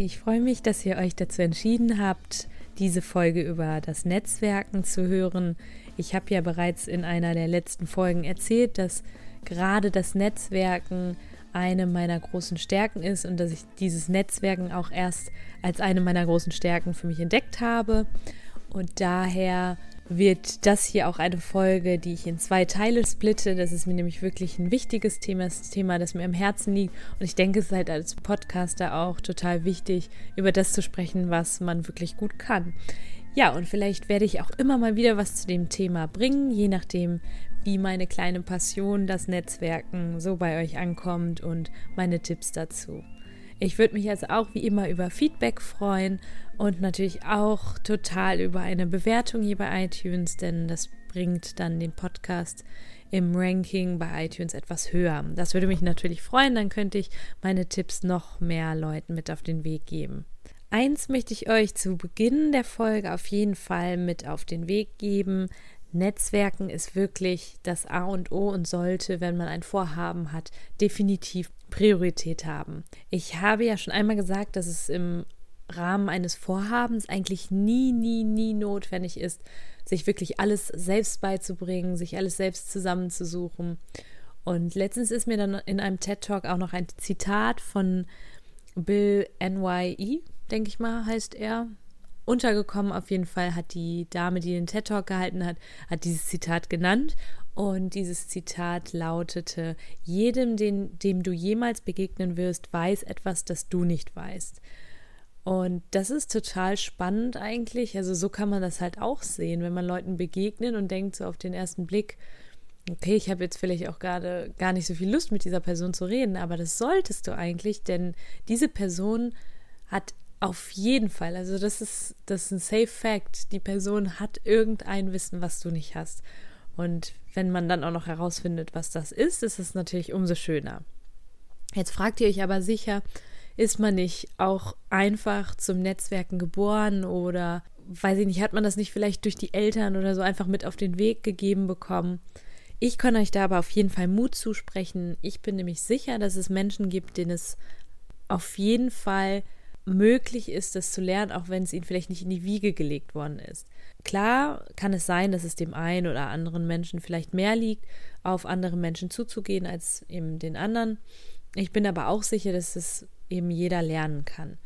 Ich freue mich, dass ihr euch dazu entschieden habt, diese Folge über das Netzwerken zu hören. Ich habe ja bereits in einer der letzten Folgen erzählt, dass gerade das Netzwerken eine meiner großen Stärken ist und dass ich dieses Netzwerken auch erst als eine meiner großen Stärken für mich entdeckt habe. Und daher wird das hier auch eine Folge, die ich in zwei Teile splitte. Das ist mir nämlich wirklich ein wichtiges Thema, das Thema, das mir am Herzen liegt. Und ich denke, es ist halt als Podcaster auch total wichtig, über das zu sprechen, was man wirklich gut kann. Ja, und vielleicht werde ich auch immer mal wieder was zu dem Thema bringen, je nachdem, wie meine kleine Passion, das Netzwerken, so bei euch ankommt und meine Tipps dazu. Ich würde mich also auch wie immer über Feedback freuen und natürlich auch total über eine Bewertung hier bei iTunes, denn das bringt dann den Podcast im Ranking bei iTunes etwas höher. Das würde mich natürlich freuen, dann könnte ich meine Tipps noch mehr Leuten mit auf den Weg geben. Eins möchte ich euch zu Beginn der Folge auf jeden Fall mit auf den Weg geben. Netzwerken ist wirklich das A und O und sollte, wenn man ein Vorhaben hat, definitiv Priorität haben. Ich habe ja schon einmal gesagt, dass es im Rahmen eines Vorhabens eigentlich nie, nie, nie notwendig ist, sich wirklich alles selbst beizubringen, sich alles selbst zusammenzusuchen. Und letztens ist mir dann in einem TED Talk auch noch ein Zitat von Bill NYE, denke ich mal, heißt er, untergekommen. Auf jeden Fall hat die Dame, die den TED Talk gehalten hat, hat dieses Zitat genannt. Und dieses Zitat lautete: Jedem, den, dem du jemals begegnen wirst, weiß etwas, das du nicht weißt. Und das ist total spannend eigentlich. Also so kann man das halt auch sehen, wenn man Leuten begegnet und denkt so auf den ersten Blick, okay, ich habe jetzt vielleicht auch gerade gar nicht so viel Lust mit dieser Person zu reden, aber das solltest du eigentlich, denn diese Person hat auf jeden Fall, also das ist, das ist ein Safe Fact. Die Person hat irgendein Wissen, was du nicht hast. Und wenn man dann auch noch herausfindet, was das ist, ist es natürlich umso schöner. Jetzt fragt ihr euch aber sicher, ist man nicht auch einfach zum Netzwerken geboren oder weiß ich nicht, hat man das nicht vielleicht durch die Eltern oder so einfach mit auf den Weg gegeben bekommen? Ich kann euch da aber auf jeden Fall Mut zusprechen. Ich bin nämlich sicher, dass es Menschen gibt, denen es auf jeden Fall möglich ist, das zu lernen, auch wenn es ihnen vielleicht nicht in die Wiege gelegt worden ist. Klar kann es sein, dass es dem einen oder anderen Menschen vielleicht mehr liegt, auf andere Menschen zuzugehen als eben den anderen. Ich bin aber auch sicher, dass es eben jeder lernen kann.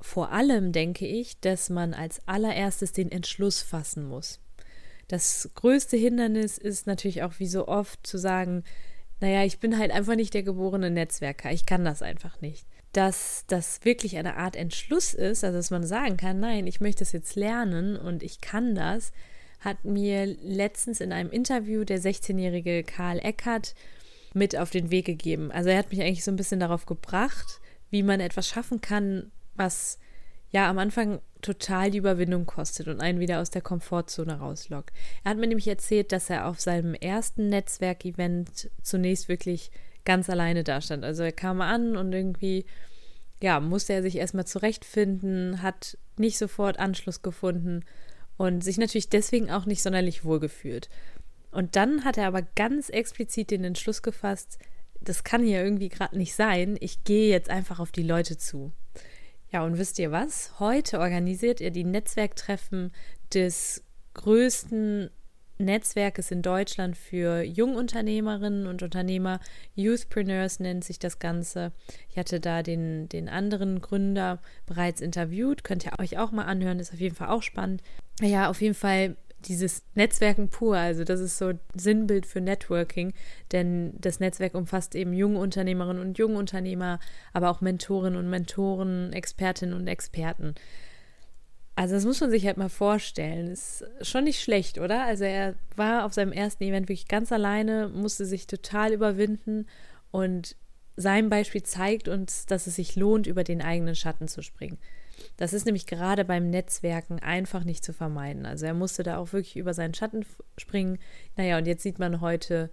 Vor allem denke ich, dass man als allererstes den Entschluss fassen muss. Das größte Hindernis ist natürlich auch wie so oft zu sagen, naja, ich bin halt einfach nicht der geborene Netzwerker, ich kann das einfach nicht dass das wirklich eine Art Entschluss ist, also dass man sagen kann, nein, ich möchte das jetzt lernen und ich kann das, hat mir letztens in einem Interview der 16-jährige Karl Eckert mit auf den Weg gegeben. Also er hat mich eigentlich so ein bisschen darauf gebracht, wie man etwas schaffen kann, was ja am Anfang total die Überwindung kostet und einen wieder aus der Komfortzone rauslockt. Er hat mir nämlich erzählt, dass er auf seinem ersten Netzwerkevent zunächst wirklich ganz alleine dastand. Also er kam an und irgendwie, ja, musste er sich erstmal zurechtfinden, hat nicht sofort Anschluss gefunden und sich natürlich deswegen auch nicht sonderlich wohlgefühlt. Und dann hat er aber ganz explizit den Entschluss gefasst, das kann hier irgendwie gerade nicht sein, ich gehe jetzt einfach auf die Leute zu. Ja, und wisst ihr was? Heute organisiert er die Netzwerktreffen des größten Netzwerkes in Deutschland für Jungunternehmerinnen und Unternehmer. Youthpreneurs nennt sich das Ganze. Ich hatte da den, den anderen Gründer bereits interviewt. Könnt ihr euch auch mal anhören, ist auf jeden Fall auch spannend. Ja, auf jeden Fall dieses Netzwerken pur, also das ist so Sinnbild für Networking, denn das Netzwerk umfasst eben junge Unternehmerinnen und junge Unternehmer, aber auch Mentorinnen und Mentoren, Expertinnen und Experten. Also das muss man sich halt mal vorstellen. Ist schon nicht schlecht, oder? Also er war auf seinem ersten Event wirklich ganz alleine, musste sich total überwinden und sein Beispiel zeigt uns, dass es sich lohnt, über den eigenen Schatten zu springen. Das ist nämlich gerade beim Netzwerken einfach nicht zu vermeiden. Also er musste da auch wirklich über seinen Schatten springen. Naja, und jetzt sieht man heute,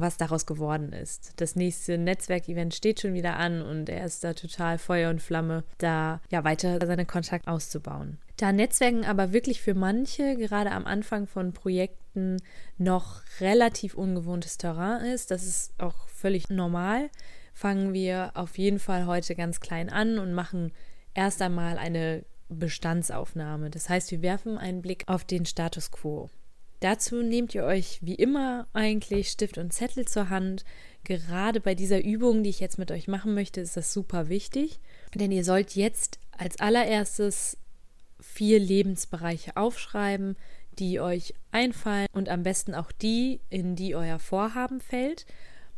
was daraus geworden ist. Das nächste Netzwerkevent steht schon wieder an und er ist da total Feuer und Flamme, da ja weiter seinen Kontakt auszubauen. Da Netzwerken aber wirklich für manche, gerade am Anfang von Projekten, noch relativ ungewohntes Terrain ist, das ist auch völlig normal, fangen wir auf jeden Fall heute ganz klein an und machen erst einmal eine Bestandsaufnahme. Das heißt, wir werfen einen Blick auf den Status quo. Dazu nehmt ihr euch wie immer eigentlich Stift und Zettel zur Hand. Gerade bei dieser Übung, die ich jetzt mit euch machen möchte, ist das super wichtig, denn ihr sollt jetzt als allererstes vier Lebensbereiche aufschreiben, die euch einfallen und am besten auch die, in die euer Vorhaben fällt.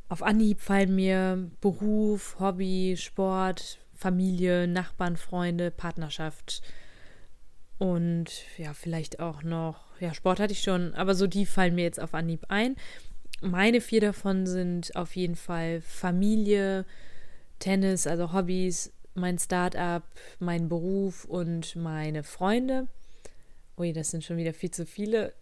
Auf Anhieb fallen mir Beruf, Hobby, Sport, Familie, Nachbarn, Freunde, Partnerschaft und ja, vielleicht auch noch, ja, Sport hatte ich schon, aber so die fallen mir jetzt auf Anhieb ein. Meine vier davon sind auf jeden Fall Familie, Tennis, also Hobbys, mein Startup, mein Beruf und meine Freunde. Ui, das sind schon wieder viel zu viele.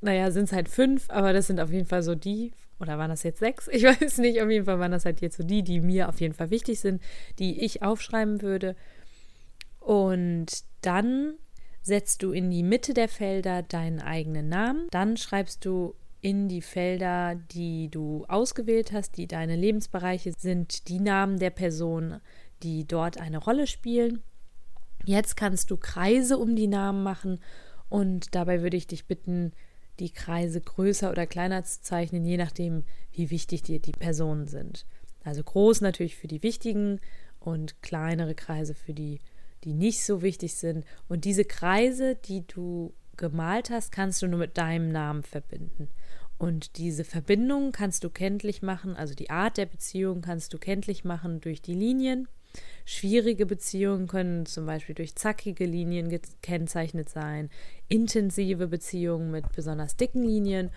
Naja, sind es halt fünf, aber das sind auf jeden Fall so die, oder waren das jetzt sechs? Ich weiß nicht, auf jeden Fall waren das halt jetzt so die, die mir auf jeden Fall wichtig sind, die ich aufschreiben würde. Und dann setzt du in die Mitte der Felder deinen eigenen Namen. Dann schreibst du in die Felder, die du ausgewählt hast, die deine Lebensbereiche sind, die Namen der Person, die dort eine Rolle spielen. Jetzt kannst du Kreise um die Namen machen und dabei würde ich dich bitten, die Kreise größer oder kleiner zu zeichnen, je nachdem, wie wichtig dir die Personen sind. Also groß natürlich für die wichtigen und kleinere Kreise für die, die nicht so wichtig sind. Und diese Kreise, die du gemalt hast, kannst du nur mit deinem Namen verbinden. Und diese Verbindung kannst du kenntlich machen, also die Art der Beziehung kannst du kenntlich machen durch die Linien. Schwierige Beziehungen können zum Beispiel durch zackige Linien gekennzeichnet sein, intensive Beziehungen mit besonders dicken Linien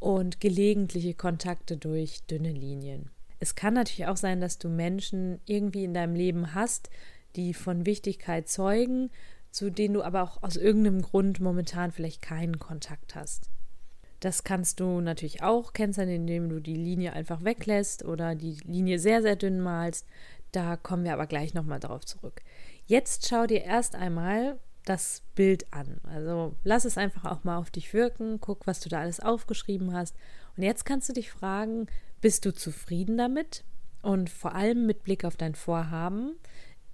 und gelegentliche Kontakte durch dünne Linien. Es kann natürlich auch sein, dass du Menschen irgendwie in deinem Leben hast, die von Wichtigkeit zeugen, zu denen du aber auch aus irgendeinem Grund momentan vielleicht keinen Kontakt hast. Das kannst du natürlich auch kennzeichnen, indem du die Linie einfach weglässt oder die Linie sehr, sehr dünn malst. Da kommen wir aber gleich nochmal drauf zurück. Jetzt schau dir erst einmal das Bild an. Also lass es einfach auch mal auf dich wirken, guck, was du da alles aufgeschrieben hast. Und jetzt kannst du dich fragen, bist du zufrieden damit? Und vor allem mit Blick auf dein Vorhaben,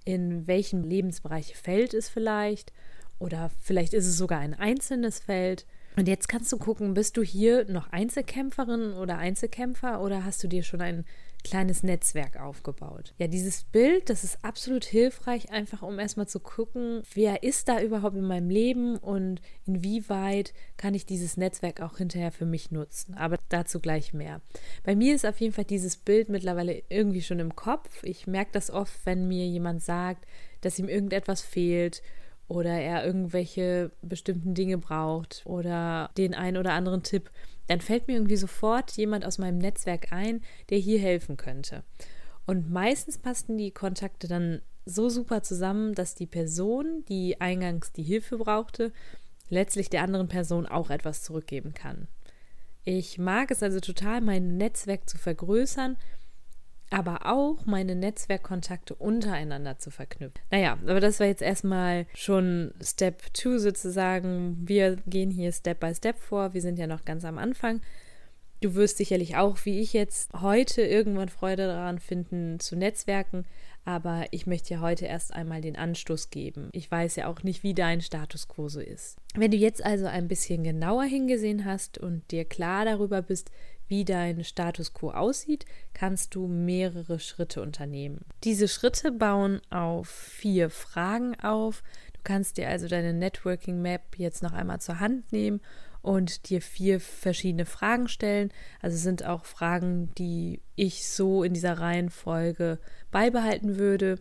in welchen Lebensbereiche fällt es vielleicht? Oder vielleicht ist es sogar ein einzelnes Feld. Und jetzt kannst du gucken, bist du hier noch Einzelkämpferin oder Einzelkämpfer oder hast du dir schon ein kleines Netzwerk aufgebaut. Ja, dieses Bild, das ist absolut hilfreich, einfach um erstmal zu gucken, wer ist da überhaupt in meinem Leben und inwieweit kann ich dieses Netzwerk auch hinterher für mich nutzen. Aber dazu gleich mehr. Bei mir ist auf jeden Fall dieses Bild mittlerweile irgendwie schon im Kopf. Ich merke das oft, wenn mir jemand sagt, dass ihm irgendetwas fehlt oder er irgendwelche bestimmten Dinge braucht oder den einen oder anderen Tipp, dann fällt mir irgendwie sofort jemand aus meinem Netzwerk ein, der hier helfen könnte. Und meistens passten die Kontakte dann so super zusammen, dass die Person, die eingangs die Hilfe brauchte, letztlich der anderen Person auch etwas zurückgeben kann. Ich mag es also total, mein Netzwerk zu vergrößern aber auch meine Netzwerkkontakte untereinander zu verknüpfen. Naja, aber das war jetzt erstmal schon Step 2 sozusagen. Wir gehen hier Step by Step vor. Wir sind ja noch ganz am Anfang. Du wirst sicherlich auch, wie ich jetzt, heute irgendwann Freude daran finden, zu Netzwerken. Aber ich möchte ja heute erst einmal den Anstoß geben. Ich weiß ja auch nicht, wie dein Status quo so ist. Wenn du jetzt also ein bisschen genauer hingesehen hast und dir klar darüber bist, wie dein Status quo aussieht, kannst du mehrere Schritte unternehmen. Diese Schritte bauen auf vier Fragen auf. Du kannst dir also deine Networking Map jetzt noch einmal zur Hand nehmen und dir vier verschiedene Fragen stellen. Also sind auch Fragen, die ich so in dieser Reihenfolge beibehalten würde.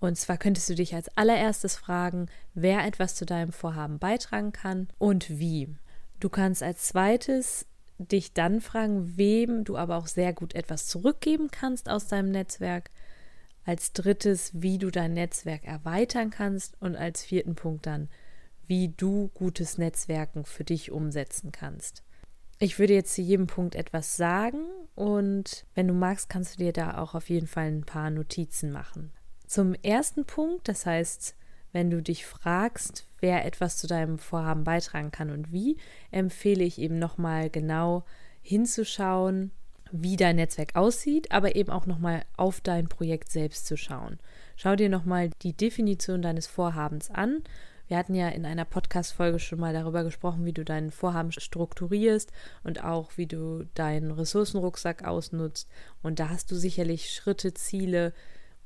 Und zwar könntest du dich als allererstes fragen, wer etwas zu deinem Vorhaben beitragen kann und wie. Du kannst als zweites dich dann fragen, wem du aber auch sehr gut etwas zurückgeben kannst aus deinem Netzwerk. als drittes, wie du dein Netzwerk erweitern kannst und als vierten Punkt dann, wie du gutes Netzwerken für dich umsetzen kannst. Ich würde jetzt zu jedem Punkt etwas sagen und wenn du magst, kannst du dir da auch auf jeden Fall ein paar Notizen machen. Zum ersten Punkt, das heißt, wenn du dich fragst, wer etwas zu deinem Vorhaben beitragen kann und wie, empfehle ich eben nochmal genau hinzuschauen, wie dein Netzwerk aussieht, aber eben auch nochmal auf dein Projekt selbst zu schauen. Schau dir nochmal die Definition deines Vorhabens an. Wir hatten ja in einer Podcast-Folge schon mal darüber gesprochen, wie du dein Vorhaben strukturierst und auch wie du deinen Ressourcenrucksack ausnutzt. Und da hast du sicherlich Schritte, Ziele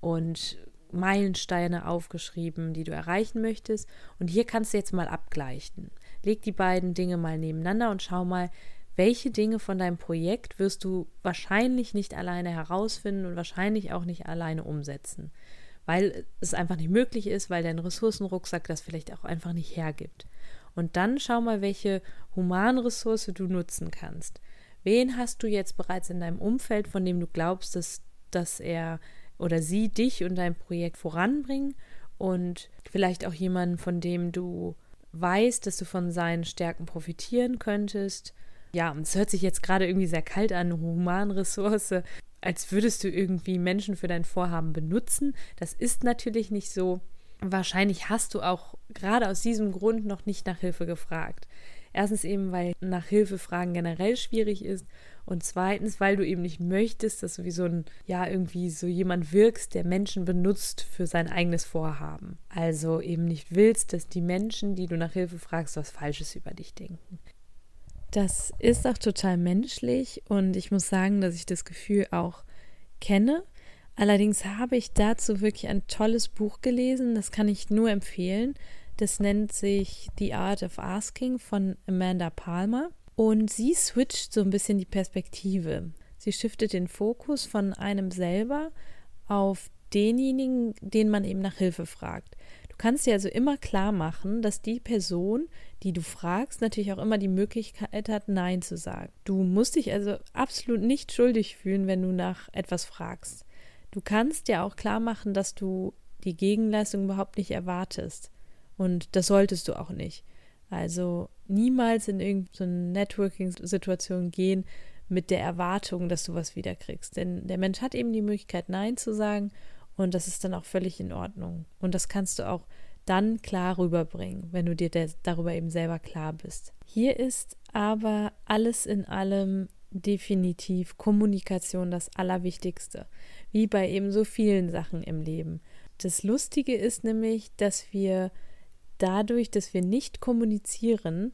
und Meilensteine aufgeschrieben, die du erreichen möchtest. Und hier kannst du jetzt mal abgleichen. Leg die beiden Dinge mal nebeneinander und schau mal, welche Dinge von deinem Projekt wirst du wahrscheinlich nicht alleine herausfinden und wahrscheinlich auch nicht alleine umsetzen, weil es einfach nicht möglich ist, weil dein Ressourcenrucksack das vielleicht auch einfach nicht hergibt. Und dann schau mal, welche Humanressource du nutzen kannst. Wen hast du jetzt bereits in deinem Umfeld, von dem du glaubst, dass, dass er oder sie dich und dein Projekt voranbringen und vielleicht auch jemanden, von dem du weißt, dass du von seinen Stärken profitieren könntest ja, und es hört sich jetzt gerade irgendwie sehr kalt an, Humanressource, als würdest du irgendwie Menschen für dein Vorhaben benutzen. Das ist natürlich nicht so. Wahrscheinlich hast du auch gerade aus diesem Grund noch nicht nach Hilfe gefragt. Erstens eben, weil nach Hilfe fragen generell schwierig ist und zweitens, weil du eben nicht möchtest, dass du wie so ein, ja, irgendwie so jemand wirkst, der Menschen benutzt für sein eigenes Vorhaben. Also eben nicht willst, dass die Menschen, die du nach Hilfe fragst, was Falsches über dich denken. Das ist auch total menschlich und ich muss sagen, dass ich das Gefühl auch kenne. Allerdings habe ich dazu wirklich ein tolles Buch gelesen, das kann ich nur empfehlen. Das nennt sich The Art of Asking von Amanda Palmer und sie switcht so ein bisschen die Perspektive. Sie shiftet den Fokus von einem selber auf denjenigen, den man eben nach Hilfe fragt kannst dir also immer klar machen, dass die Person, die du fragst, natürlich auch immer die Möglichkeit hat, Nein zu sagen. Du musst dich also absolut nicht schuldig fühlen, wenn du nach etwas fragst. Du kannst dir auch klar machen, dass du die Gegenleistung überhaupt nicht erwartest. Und das solltest du auch nicht. Also niemals in irgendeine Networking-Situation gehen mit der Erwartung, dass du was wiederkriegst. Denn der Mensch hat eben die Möglichkeit, Nein zu sagen und das ist dann auch völlig in Ordnung. Und das kannst du auch dann klar rüberbringen, wenn du dir darüber eben selber klar bist. Hier ist aber alles in allem definitiv Kommunikation das Allerwichtigste, wie bei eben so vielen Sachen im Leben. Das Lustige ist nämlich, dass wir dadurch, dass wir nicht kommunizieren,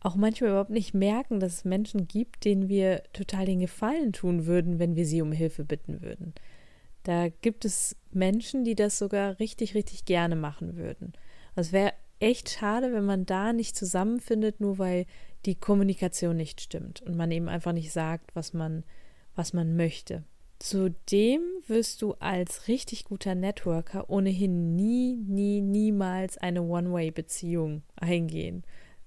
auch manchmal überhaupt nicht merken, dass es Menschen gibt, denen wir total den Gefallen tun würden, wenn wir sie um Hilfe bitten würden. Da gibt es Menschen, die das sogar richtig, richtig gerne machen würden. Also es wäre echt schade, wenn man da nicht zusammenfindet, nur weil die Kommunikation nicht stimmt und man eben einfach nicht sagt, was man, was man möchte. Zudem wirst du als richtig guter Networker ohnehin nie, nie, niemals eine One-Way-Beziehung eingehen.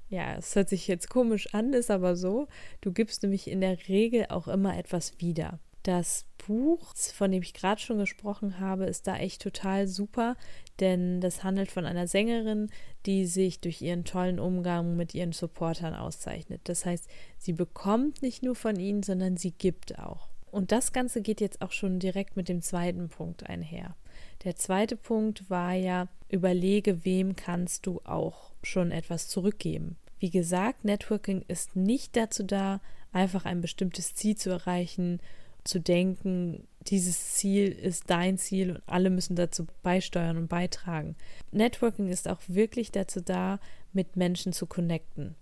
Ja, es hört sich jetzt komisch an, ist aber so. Du gibst nämlich in der Regel auch immer etwas wieder. Das Buch, von dem ich gerade schon gesprochen habe, ist da echt total super, denn das handelt von einer Sängerin, die sich durch ihren tollen Umgang mit ihren Supportern auszeichnet. Das heißt, sie bekommt nicht nur von ihnen, sondern sie gibt auch. Und das Ganze geht jetzt auch schon direkt mit dem zweiten Punkt einher. Der zweite Punkt war ja, überlege, wem kannst du auch schon etwas zurückgeben. Wie gesagt, Networking ist nicht dazu da, einfach ein bestimmtes Ziel zu erreichen zu denken, dieses Ziel ist dein Ziel und alle müssen dazu beisteuern und beitragen. Networking ist auch wirklich dazu da, mit Menschen zu connecten.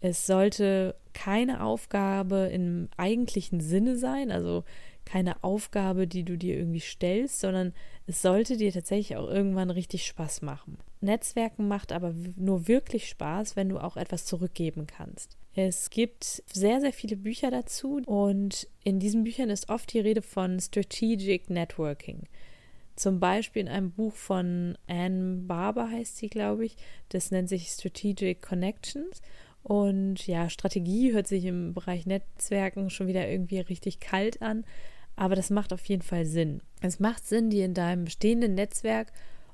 Es sollte keine Aufgabe im eigentlichen Sinne sein, also keine Aufgabe, die du dir irgendwie stellst, sondern es sollte dir tatsächlich auch irgendwann richtig Spaß machen. Netzwerken macht aber nur wirklich Spaß, wenn du auch etwas zurückgeben kannst. Es gibt sehr, sehr viele Bücher dazu und in diesen Büchern ist oft die Rede von Strategic Networking. Zum Beispiel in einem Buch von Anne Barber heißt sie, glaube ich. Das nennt sich Strategic Connections. Und ja, Strategie hört sich im Bereich Netzwerken schon wieder irgendwie richtig kalt an. aber das macht auf jeden Fall Sinn. Es macht Sinn, dir in deinem bestehenden Netzwerk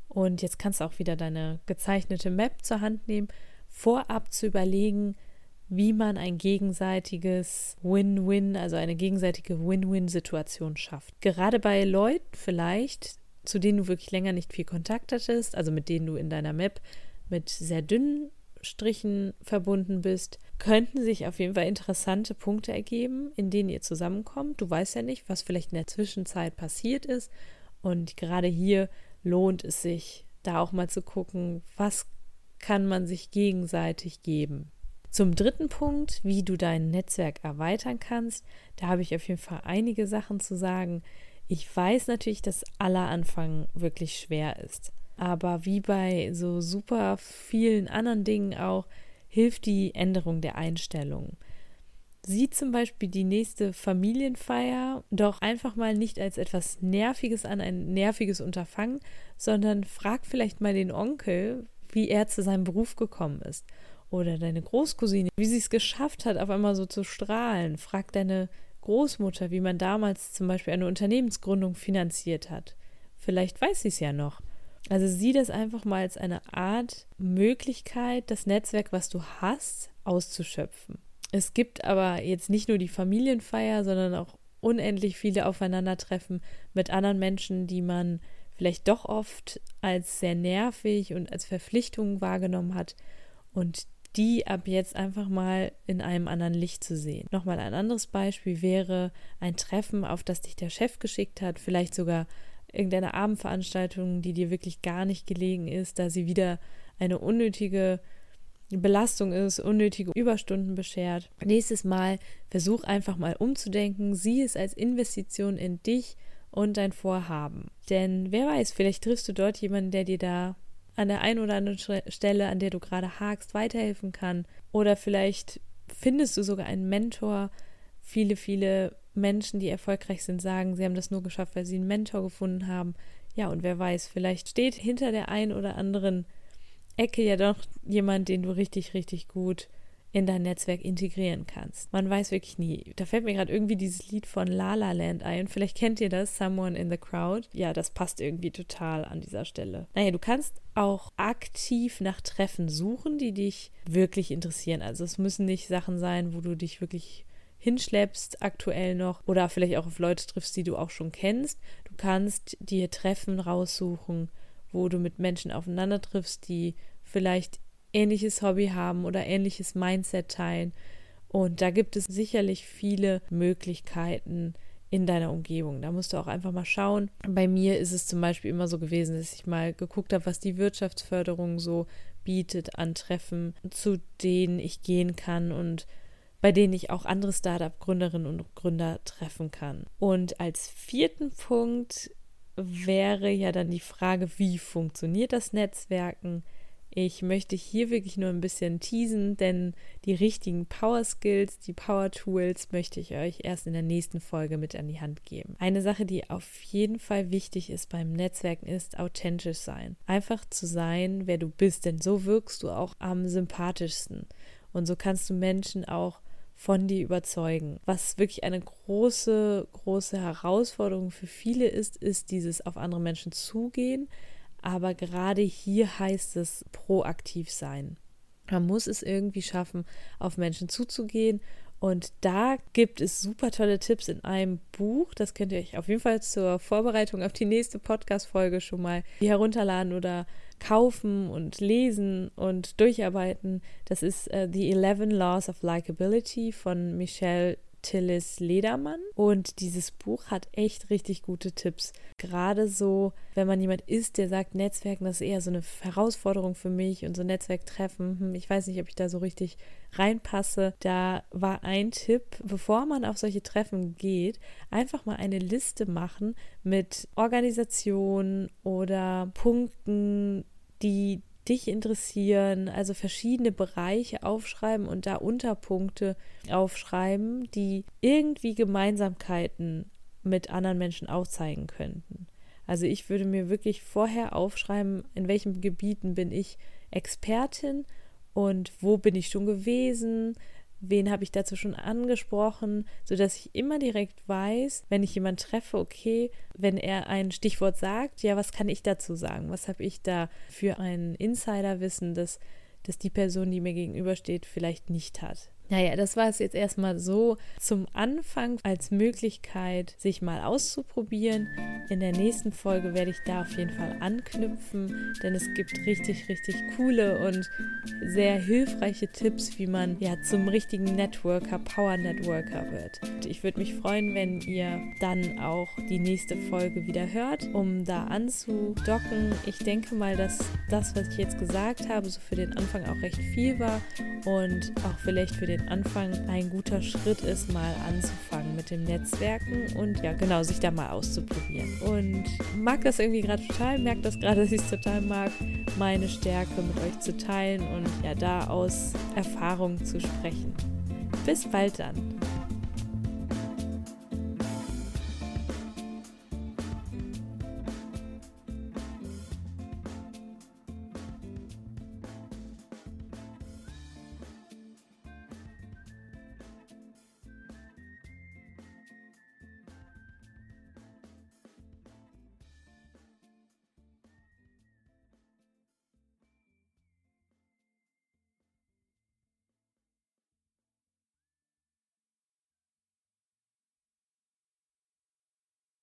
und jetzt kannst du auch wieder deine gezeichnete Map zur Hand nehmen, vorab zu überlegen, wie man ein gegenseitiges Win-Win, also eine gegenseitige Win-Win-Situation schafft. Gerade bei Leuten vielleicht, zu denen du wirklich länger nicht viel Kontakt hattest, also mit denen du in deiner Map mit sehr dünnen Strichen verbunden bist, könnten sich auf jeden Fall interessante Punkte ergeben, in denen ihr zusammenkommt. Du weißt ja nicht, was vielleicht in der Zwischenzeit passiert ist. Und gerade hier lohnt es sich, da auch mal zu gucken, was kann man sich gegenseitig geben. Zum dritten Punkt, wie du dein Netzwerk erweitern kannst, da habe ich auf jeden Fall einige Sachen zu sagen. Ich weiß natürlich, dass aller Anfang wirklich schwer ist. Aber wie bei so super vielen anderen Dingen auch, hilft die Änderung der Einstellung. Sieh zum Beispiel die nächste Familienfeier doch einfach mal nicht als etwas Nerviges an, ein nerviges Unterfangen, sondern frag vielleicht mal den Onkel, wie er zu seinem Beruf gekommen ist. Oder deine Großcousine, wie sie es geschafft hat, auf einmal so zu strahlen. Frag deine Großmutter, wie man damals zum Beispiel eine Unternehmensgründung finanziert hat. Vielleicht weiß sie es ja noch. Also sieh das einfach mal als eine Art Möglichkeit, das Netzwerk, was du hast, auszuschöpfen. Es gibt aber jetzt nicht nur die Familienfeier, sondern auch unendlich viele Aufeinandertreffen mit anderen Menschen, die man vielleicht doch oft als sehr nervig und als Verpflichtung wahrgenommen hat und die ab jetzt einfach mal in einem anderen Licht zu sehen. Nochmal ein anderes Beispiel wäre ein Treffen, auf das dich der Chef geschickt hat, vielleicht sogar irgendeine Abendveranstaltung, die dir wirklich gar nicht gelegen ist, da sie wieder eine unnötige Belastung ist, unnötige Überstunden beschert. Nächstes Mal versuch einfach mal umzudenken, sieh es als Investition in dich und dein Vorhaben. Denn wer weiß, vielleicht triffst du dort jemanden, der dir da an der einen oder anderen Stelle, an der du gerade hakst, weiterhelfen kann. Oder vielleicht findest du sogar einen Mentor. Viele, viele Menschen, die erfolgreich sind, sagen, sie haben das nur geschafft, weil sie einen Mentor gefunden haben. Ja, und wer weiß, vielleicht steht hinter der einen oder anderen Ecke ja doch jemand, den du richtig, richtig gut in dein Netzwerk integrieren kannst. Man weiß wirklich nie. Da fällt mir gerade irgendwie dieses Lied von La La Land ein. Vielleicht kennt ihr das, Someone in the Crowd. Ja, das passt irgendwie total an dieser Stelle. Naja, du kannst auch aktiv nach Treffen suchen, die dich wirklich interessieren. Also es müssen nicht Sachen sein, wo du dich wirklich hinschleppst aktuell noch oder vielleicht auch auf Leute triffst, die du auch schon kennst. Du kannst dir Treffen raussuchen, wo du mit Menschen aufeinander triffst, die vielleicht ähnliches Hobby haben oder ähnliches Mindset teilen. Und da gibt es sicherlich viele Möglichkeiten in deiner Umgebung. Da musst du auch einfach mal schauen. Bei mir ist es zum Beispiel immer so gewesen, dass ich mal geguckt habe, was die Wirtschaftsförderung so bietet an Treffen, zu denen ich gehen kann und bei denen ich auch andere Startup-Gründerinnen und Gründer treffen kann. Und als vierten Punkt wäre ja dann die Frage, wie funktioniert das Netzwerken? Ich möchte hier wirklich nur ein bisschen teasen, denn die richtigen Power Skills, die Power Tools möchte ich euch erst in der nächsten Folge mit an die Hand geben. Eine Sache, die auf jeden Fall wichtig ist beim Netzwerken, ist authentisch sein. Einfach zu sein, wer du bist, denn so wirkst du auch am sympathischsten. Und so kannst du Menschen auch von dir überzeugen. Was wirklich eine große, große Herausforderung für viele ist, ist dieses auf andere Menschen zugehen. Aber gerade hier heißt es proaktiv sein. Man muss es irgendwie schaffen, auf Menschen zuzugehen. Und da gibt es super tolle Tipps in einem Buch. Das könnt ihr euch auf jeden Fall zur Vorbereitung auf die nächste Podcast-Folge schon mal herunterladen oder kaufen und lesen und durcharbeiten. Das ist uh, The 11 Laws of Likability von Michelle Tillis Ledermann. Und dieses Buch hat echt richtig gute Tipps. Gerade so, wenn man jemand ist, der sagt, Netzwerken, das ist eher so eine Herausforderung für mich und so Netzwerktreffen, hm, ich weiß nicht, ob ich da so richtig reinpasse. Da war ein Tipp, bevor man auf solche Treffen geht, einfach mal eine Liste machen mit Organisationen oder Punkten, die dich interessieren, also verschiedene Bereiche aufschreiben und da Unterpunkte aufschreiben, die irgendwie Gemeinsamkeiten mit anderen Menschen aufzeigen könnten. Also ich würde mir wirklich vorher aufschreiben, in welchen Gebieten bin ich Expertin und wo bin ich schon gewesen, wen habe ich dazu schon angesprochen, sodass ich immer direkt weiß, wenn ich jemanden treffe, okay, wenn er ein Stichwort sagt, ja, was kann ich dazu sagen? Was habe ich da für ein Insiderwissen, das, das die Person, die mir gegenübersteht, vielleicht nicht hat? Naja, das war es jetzt erstmal so zum Anfang als Möglichkeit, sich mal auszuprobieren. In der nächsten Folge werde ich da auf jeden Fall anknüpfen, denn es gibt richtig, richtig coole und sehr hilfreiche Tipps, wie man ja zum richtigen Networker, Power Networker wird. Und ich würde mich freuen, wenn ihr dann auch die nächste Folge wieder hört, um da anzudocken. Ich denke mal, dass das, was ich jetzt gesagt habe, so für den Anfang auch recht viel war und auch vielleicht für den den Anfang ein guter Schritt ist, mal anzufangen mit dem Netzwerken und ja, genau, sich da mal auszuprobieren. Und mag das irgendwie gerade total, merkt das gerade, dass ich es total mag, meine Stärke mit euch zu teilen und ja, da aus Erfahrung zu sprechen. Bis bald dann.